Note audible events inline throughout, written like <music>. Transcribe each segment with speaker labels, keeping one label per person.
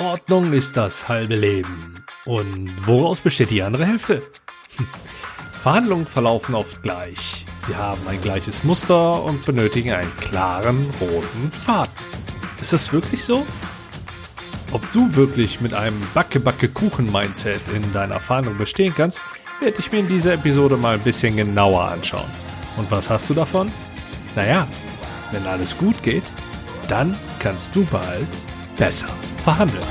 Speaker 1: Ordnung ist das halbe Leben. Und woraus besteht die andere Hälfte? Hm. Verhandlungen verlaufen oft gleich. Sie haben ein gleiches Muster und benötigen einen klaren roten Faden. Ist das wirklich so? Ob du wirklich mit einem Backe-Backe-Kuchen-Mindset in deiner Verhandlung bestehen kannst, werde ich mir in dieser Episode mal ein bisschen genauer anschauen. Und was hast du davon? Naja, wenn alles gut geht, dann kannst du bald besser verhandeln.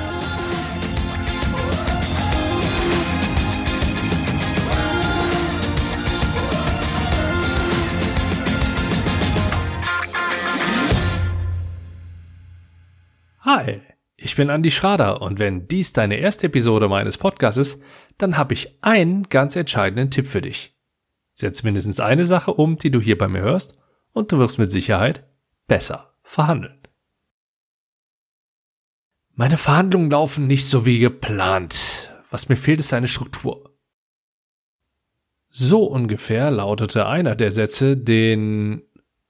Speaker 1: Hi, ich bin Andi Schrader und wenn dies deine erste Episode meines Podcasts ist, dann habe ich einen ganz entscheidenden Tipp für dich. Setz mindestens eine Sache um, die du hier bei mir hörst, und du wirst mit Sicherheit besser verhandeln. Meine Verhandlungen laufen nicht so wie geplant. Was mir fehlt, ist eine Struktur. So ungefähr lautete einer der Sätze, den,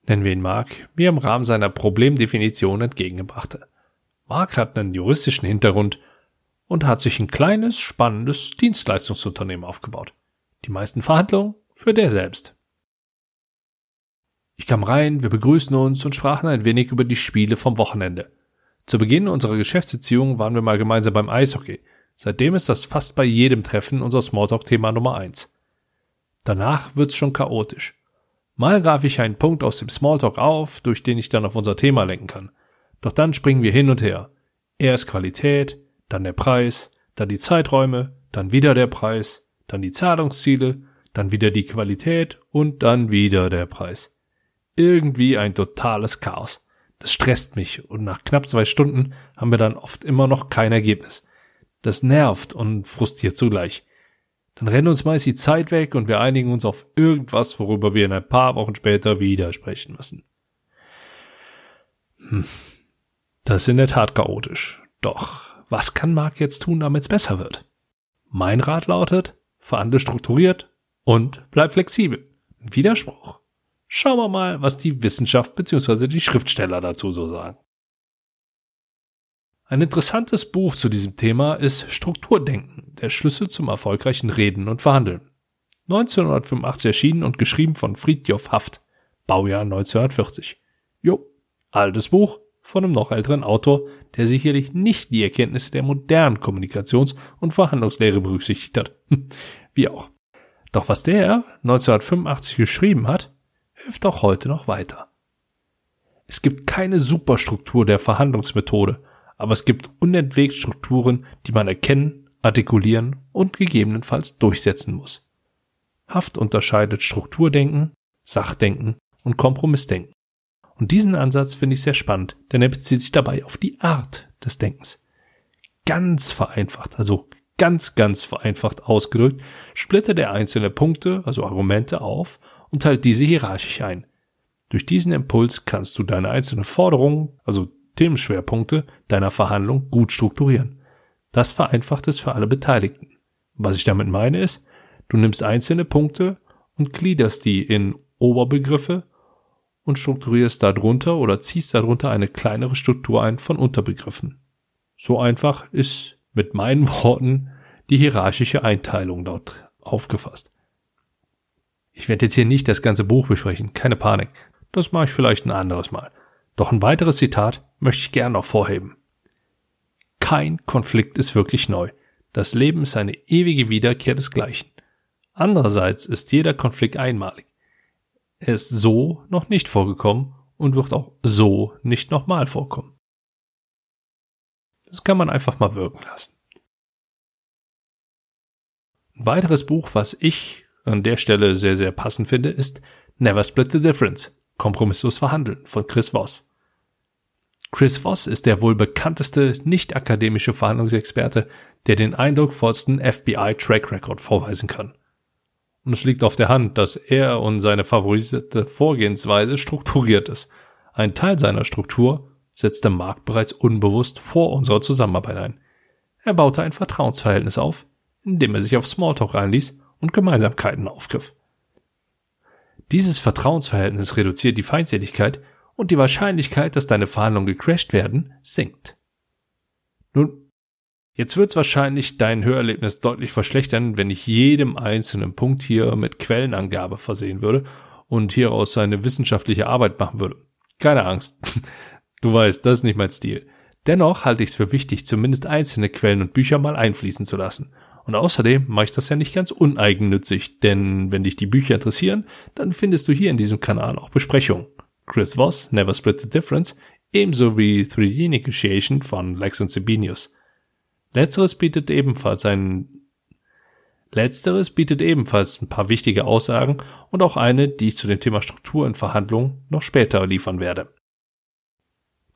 Speaker 1: nennen wir ihn Mark, mir im Rahmen seiner Problemdefinition entgegengebrachte. Mark hat einen juristischen Hintergrund und hat sich ein kleines, spannendes Dienstleistungsunternehmen aufgebaut. Die meisten Verhandlungen für der selbst. Ich kam rein, wir begrüßten uns und sprachen ein wenig über die Spiele vom Wochenende. Zu Beginn unserer Geschäftsbeziehung waren wir mal gemeinsam beim Eishockey. Seitdem ist das fast bei jedem Treffen unser Smalltalk-Thema Nummer eins. Danach wird's schon chaotisch. Mal greife ich einen Punkt aus dem Smalltalk auf, durch den ich dann auf unser Thema lenken kann. Doch dann springen wir hin und her. Erst Qualität, dann der Preis, dann die Zeiträume, dann wieder der Preis, dann die Zahlungsziele, dann wieder die Qualität und dann wieder der Preis. Irgendwie ein totales Chaos. Das stresst mich und nach knapp zwei Stunden haben wir dann oft immer noch kein Ergebnis. Das nervt und frustriert zugleich. Dann rennt uns meist die Zeit weg und wir einigen uns auf irgendwas, worüber wir in ein paar Wochen später wieder sprechen müssen. Hm. Das ist in der Tat chaotisch. Doch, was kann Mark jetzt tun, damit es besser wird? Mein Rat lautet, verhandle strukturiert und bleib flexibel. Widerspruch. Schauen wir mal, was die Wissenschaft bzw. die Schriftsteller dazu so sagen. Ein interessantes Buch zu diesem Thema ist Strukturdenken, der Schlüssel zum erfolgreichen Reden und Verhandeln. 1985 erschienen und geschrieben von Friedjof Haft, Baujahr 1940. Jo, altes Buch von einem noch älteren Autor, der sicherlich nicht die Erkenntnisse der modernen Kommunikations- und Verhandlungslehre berücksichtigt hat. <laughs> Wie auch. Doch was der 1985 geschrieben hat, hilft auch heute noch weiter. Es gibt keine Superstruktur der Verhandlungsmethode, aber es gibt unentwegt Strukturen, die man erkennen, artikulieren und gegebenenfalls durchsetzen muss. Haft unterscheidet Strukturdenken, Sachdenken und Kompromissdenken. Und diesen Ansatz finde ich sehr spannend, denn er bezieht sich dabei auf die Art des Denkens. Ganz vereinfacht, also ganz, ganz vereinfacht ausgedrückt, splittert er einzelne Punkte, also Argumente auf und teilt diese hierarchisch ein. Durch diesen Impuls kannst du deine einzelnen Forderungen, also Themenschwerpunkte deiner Verhandlung gut strukturieren. Das vereinfacht es für alle Beteiligten. Was ich damit meine ist, du nimmst einzelne Punkte und gliederst die in Oberbegriffe und strukturierst darunter oder ziehst darunter eine kleinere Struktur ein von Unterbegriffen. So einfach ist mit meinen <laughs> Worten die hierarchische Einteilung dort aufgefasst. Ich werde jetzt hier nicht das ganze Buch besprechen, keine Panik. Das mache ich vielleicht ein anderes Mal. Doch ein weiteres Zitat möchte ich gern noch vorheben. Kein Konflikt ist wirklich neu. Das Leben ist eine ewige Wiederkehr desgleichen. Andererseits ist jeder Konflikt einmalig. Er ist so noch nicht vorgekommen und wird auch so nicht nochmal vorkommen. Das kann man einfach mal wirken lassen. Ein weiteres Buch, was ich an der Stelle sehr, sehr passend finde, ist Never Split the Difference. Kompromisslos verhandeln von Chris Voss. Chris Voss ist der wohl bekannteste nicht-akademische Verhandlungsexperte, der den eindrucksvollsten FBI-Track Record vorweisen kann. Und es liegt auf der Hand, dass er und seine favorisierte Vorgehensweise strukturiert ist. Ein Teil seiner Struktur setzte Mark bereits unbewusst vor unserer Zusammenarbeit ein. Er baute ein Vertrauensverhältnis auf, indem er sich auf Smalltalk einließ und Gemeinsamkeiten aufgriff. Dieses Vertrauensverhältnis reduziert die Feindseligkeit und die Wahrscheinlichkeit, dass deine Verhandlungen gecrashed werden, sinkt. Nun, Jetzt wird's wahrscheinlich dein Hörerlebnis deutlich verschlechtern, wenn ich jedem einzelnen Punkt hier mit Quellenangabe versehen würde und hieraus eine wissenschaftliche Arbeit machen würde. Keine Angst. <laughs> Du weißt, das ist nicht mein Stil. Dennoch halte ich es für wichtig, zumindest einzelne Quellen und Bücher mal einfließen zu lassen. Und außerdem mache ich das ja nicht ganz uneigennützig, denn wenn dich die Bücher interessieren, dann findest du hier in diesem Kanal auch Besprechungen. Chris Voss, Never Split the Difference, ebenso wie 3D Negotiation von Lex und Sabinius. Letzteres bietet ebenfalls ein Letzteres bietet ebenfalls ein paar wichtige Aussagen und auch eine, die ich zu dem Thema Struktur in Verhandlungen noch später liefern werde.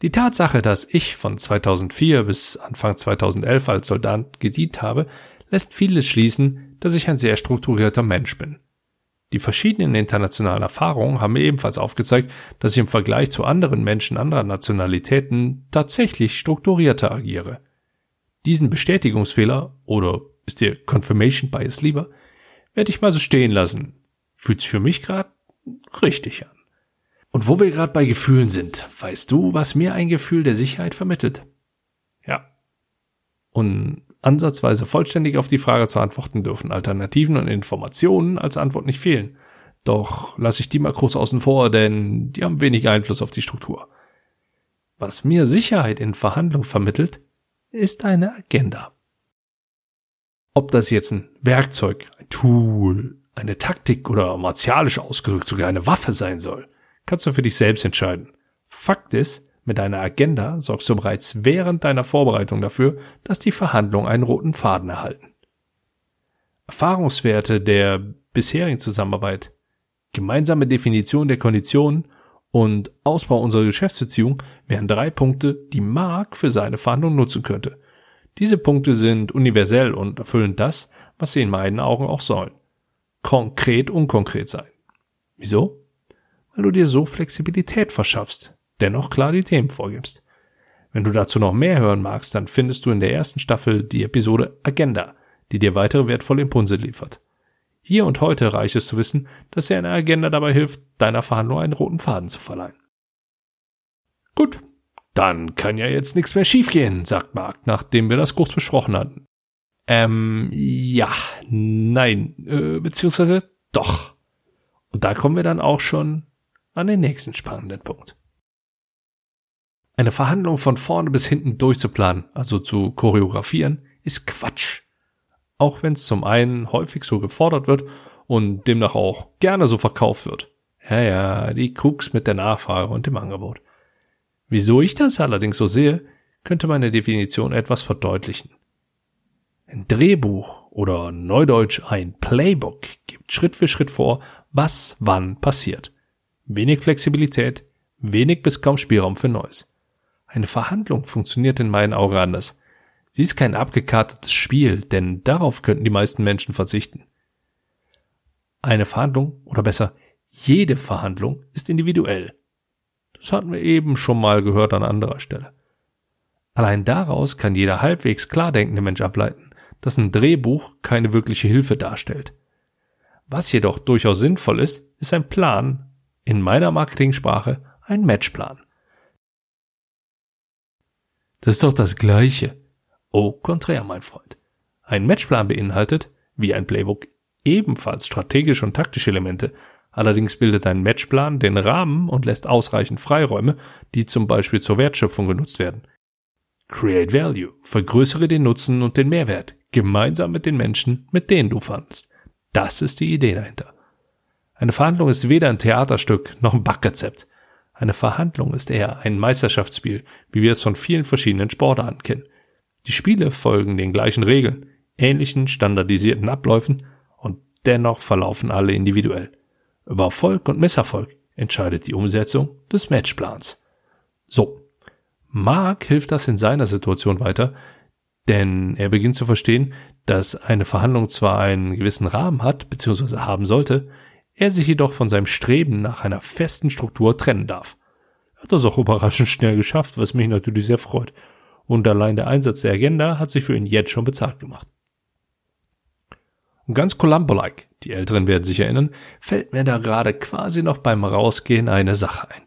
Speaker 1: Die Tatsache, dass ich von 2004 bis Anfang 2011 als Soldat gedient habe, lässt vieles schließen, dass ich ein sehr strukturierter Mensch bin. Die verschiedenen internationalen Erfahrungen haben mir ebenfalls aufgezeigt, dass ich im Vergleich zu anderen Menschen anderer Nationalitäten tatsächlich strukturierter agiere. Diesen Bestätigungsfehler, oder ist dir Confirmation Bias lieber, werde ich mal so stehen lassen. Fühlt sich für mich gerade richtig an. Und wo wir gerade bei Gefühlen sind, weißt du, was mir ein Gefühl der Sicherheit vermittelt? Ja. Und ansatzweise vollständig auf die Frage zu antworten dürfen Alternativen und Informationen als Antwort nicht fehlen. Doch lasse ich die mal groß außen vor, denn die haben wenig Einfluss auf die Struktur. Was mir Sicherheit in Verhandlung vermittelt, ist eine Agenda. Ob das jetzt ein Werkzeug, ein Tool, eine Taktik oder martialisch ausgedrückt sogar eine Waffe sein soll, kannst du für dich selbst entscheiden. Fakt ist, mit deiner Agenda sorgst du bereits während deiner Vorbereitung dafür, dass die Verhandlungen einen roten Faden erhalten. Erfahrungswerte der bisherigen Zusammenarbeit, gemeinsame Definition der Konditionen und Ausbau unserer Geschäftsbeziehung wären drei Punkte, die Mark für seine Verhandlungen nutzen könnte. Diese Punkte sind universell und erfüllen das, was sie in meinen Augen auch sollen. Konkret unkonkret sein. Wieso? weil du dir so Flexibilität verschaffst, dennoch klar die Themen vorgibst. Wenn du dazu noch mehr hören magst, dann findest du in der ersten Staffel die Episode Agenda, die dir weitere wertvolle Impulse liefert. Hier und heute reicht es zu wissen, dass dir eine Agenda dabei hilft, deiner Verhandlung einen roten Faden zu verleihen. Gut, dann kann ja jetzt nichts mehr schiefgehen, sagt Mark, nachdem wir das kurz besprochen hatten. Ähm, ja, nein, äh, beziehungsweise doch. Und da kommen wir dann auch schon an den nächsten spannenden Punkt. Eine Verhandlung von vorne bis hinten durchzuplanen, also zu choreografieren, ist Quatsch. Auch wenn es zum einen häufig so gefordert wird und demnach auch gerne so verkauft wird. Ja, ja, die Krux mit der Nachfrage und dem Angebot. Wieso ich das allerdings so sehe, könnte meine Definition etwas verdeutlichen. Ein Drehbuch oder neudeutsch ein Playbook gibt Schritt für Schritt vor, was wann passiert. Wenig Flexibilität, wenig bis kaum Spielraum für Neues. Eine Verhandlung funktioniert in meinen Augen anders. Sie ist kein abgekartetes Spiel, denn darauf könnten die meisten Menschen verzichten. Eine Verhandlung, oder besser, jede Verhandlung ist individuell. Das hatten wir eben schon mal gehört an anderer Stelle. Allein daraus kann jeder halbwegs klar denkende Mensch ableiten, dass ein Drehbuch keine wirkliche Hilfe darstellt. Was jedoch durchaus sinnvoll ist, ist ein Plan, in meiner Marketingsprache ein Matchplan. Das ist doch das Gleiche. Au contraire, mein Freund. Ein Matchplan beinhaltet, wie ein Playbook, ebenfalls strategische und taktische Elemente, allerdings bildet ein Matchplan den Rahmen und lässt ausreichend Freiräume, die zum Beispiel zur Wertschöpfung genutzt werden. Create Value, vergrößere den Nutzen und den Mehrwert, gemeinsam mit den Menschen, mit denen du verhandelst. Das ist die Idee dahinter. Eine Verhandlung ist weder ein Theaterstück noch ein Backrezept. Eine Verhandlung ist eher ein Meisterschaftsspiel, wie wir es von vielen verschiedenen Sportarten kennen. Die Spiele folgen den gleichen Regeln, ähnlichen standardisierten Abläufen und dennoch verlaufen alle individuell. Über Erfolg und Misserfolg entscheidet die Umsetzung des Matchplans. So. Mark hilft das in seiner Situation weiter, denn er beginnt zu verstehen, dass eine Verhandlung zwar einen gewissen Rahmen hat, beziehungsweise haben sollte, er sich jedoch von seinem Streben nach einer festen Struktur trennen darf. Er hat das auch überraschend schnell geschafft, was mich natürlich sehr freut. Und allein der Einsatz der Agenda hat sich für ihn jetzt schon bezahlt gemacht. Und ganz Columbo-like, die Älteren werden sich erinnern, fällt mir da gerade quasi noch beim Rausgehen eine Sache ein.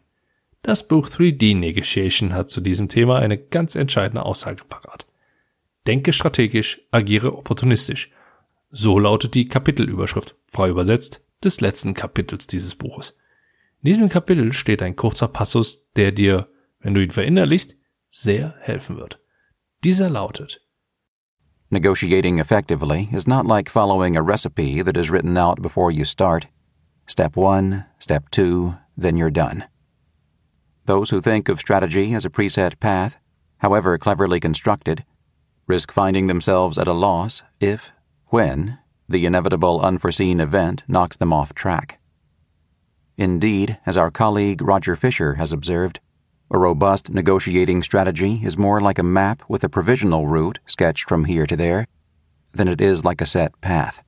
Speaker 1: Das Buch 3D Negotiation hat zu diesem Thema eine ganz entscheidende Aussage parat. Denke strategisch, agiere opportunistisch. So lautet die Kapitelüberschrift, frei übersetzt, des letzten Kapitels dieses Buches. In diesem Kapitel steht ein kurzer Passus, der dir, wenn du ihn verinnerlichst, sehr helfen wird. Dieser lautet
Speaker 2: Negotiating effectively is not like following a recipe that is written out before you start. Step one, step two, then you're done. Those who think of strategy as a preset path, however cleverly constructed, risk finding themselves at a loss if, when, the inevitable unforeseen event knocks them off track. Indeed, as our colleague Roger Fisher has observed, a robust negotiating strategy is more like a map with a provisional route sketched from here to there than it is like a set path.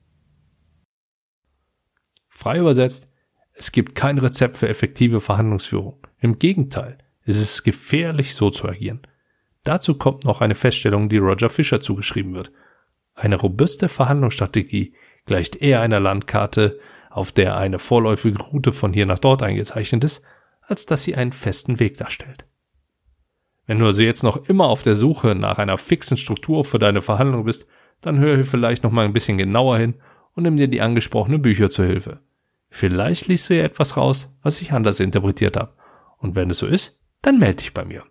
Speaker 1: Frei übersetzt, es gibt kein Rezept für effektive Verhandlungsführung. Im Gegenteil, es ist gefährlich, so zu agieren. Dazu kommt noch eine Feststellung, die Roger Fisher zugeschrieben wird. Eine robuste Verhandlungsstrategie gleicht eher einer Landkarte, auf der eine vorläufige Route von hier nach dort eingezeichnet ist, als dass sie einen festen Weg darstellt. Wenn du also jetzt noch immer auf der Suche nach einer fixen Struktur für deine Verhandlung bist, dann höre hier vielleicht noch mal ein bisschen genauer hin und nimm dir die angesprochenen Bücher zur Hilfe. Vielleicht liest du ja etwas raus, was ich anders interpretiert habe. Und wenn es so ist, dann melde dich bei mir.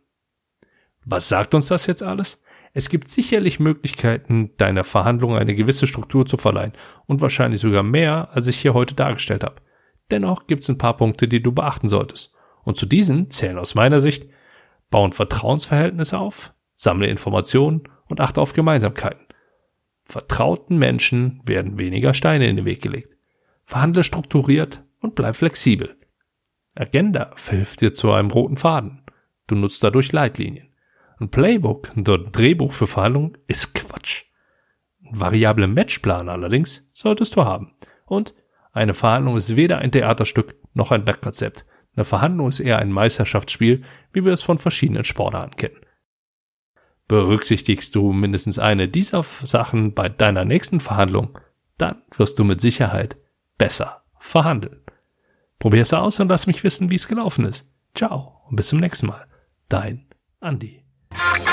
Speaker 1: Was sagt uns das jetzt alles? Es gibt sicherlich Möglichkeiten, deiner Verhandlung eine gewisse Struktur zu verleihen und wahrscheinlich sogar mehr, als ich hier heute dargestellt habe. Dennoch gibt es ein paar Punkte, die du beachten solltest. Und zu diesen zählen aus meiner Sicht bauen Vertrauensverhältnisse auf, sammle Informationen und achte auf Gemeinsamkeiten. Vertrauten Menschen werden weniger Steine in den Weg gelegt. Verhandle strukturiert und bleib flexibel. Agenda verhilft dir zu einem roten Faden. Du nutzt dadurch Leitlinien. Ein Playbook, ein Drehbuch für Verhandlungen, ist Quatsch. Ein variable Matchplan allerdings solltest du haben. Und eine Verhandlung ist weder ein Theaterstück noch ein Backrezept. Eine Verhandlung ist eher ein Meisterschaftsspiel, wie wir es von verschiedenen Sportarten kennen. Berücksichtigst du mindestens eine dieser Sachen bei deiner nächsten Verhandlung, dann wirst du mit Sicherheit besser verhandeln. Probier's aus und lass mich wissen, wie es gelaufen ist. Ciao und bis zum nächsten Mal. Dein Andi. Ha <laughs> ha!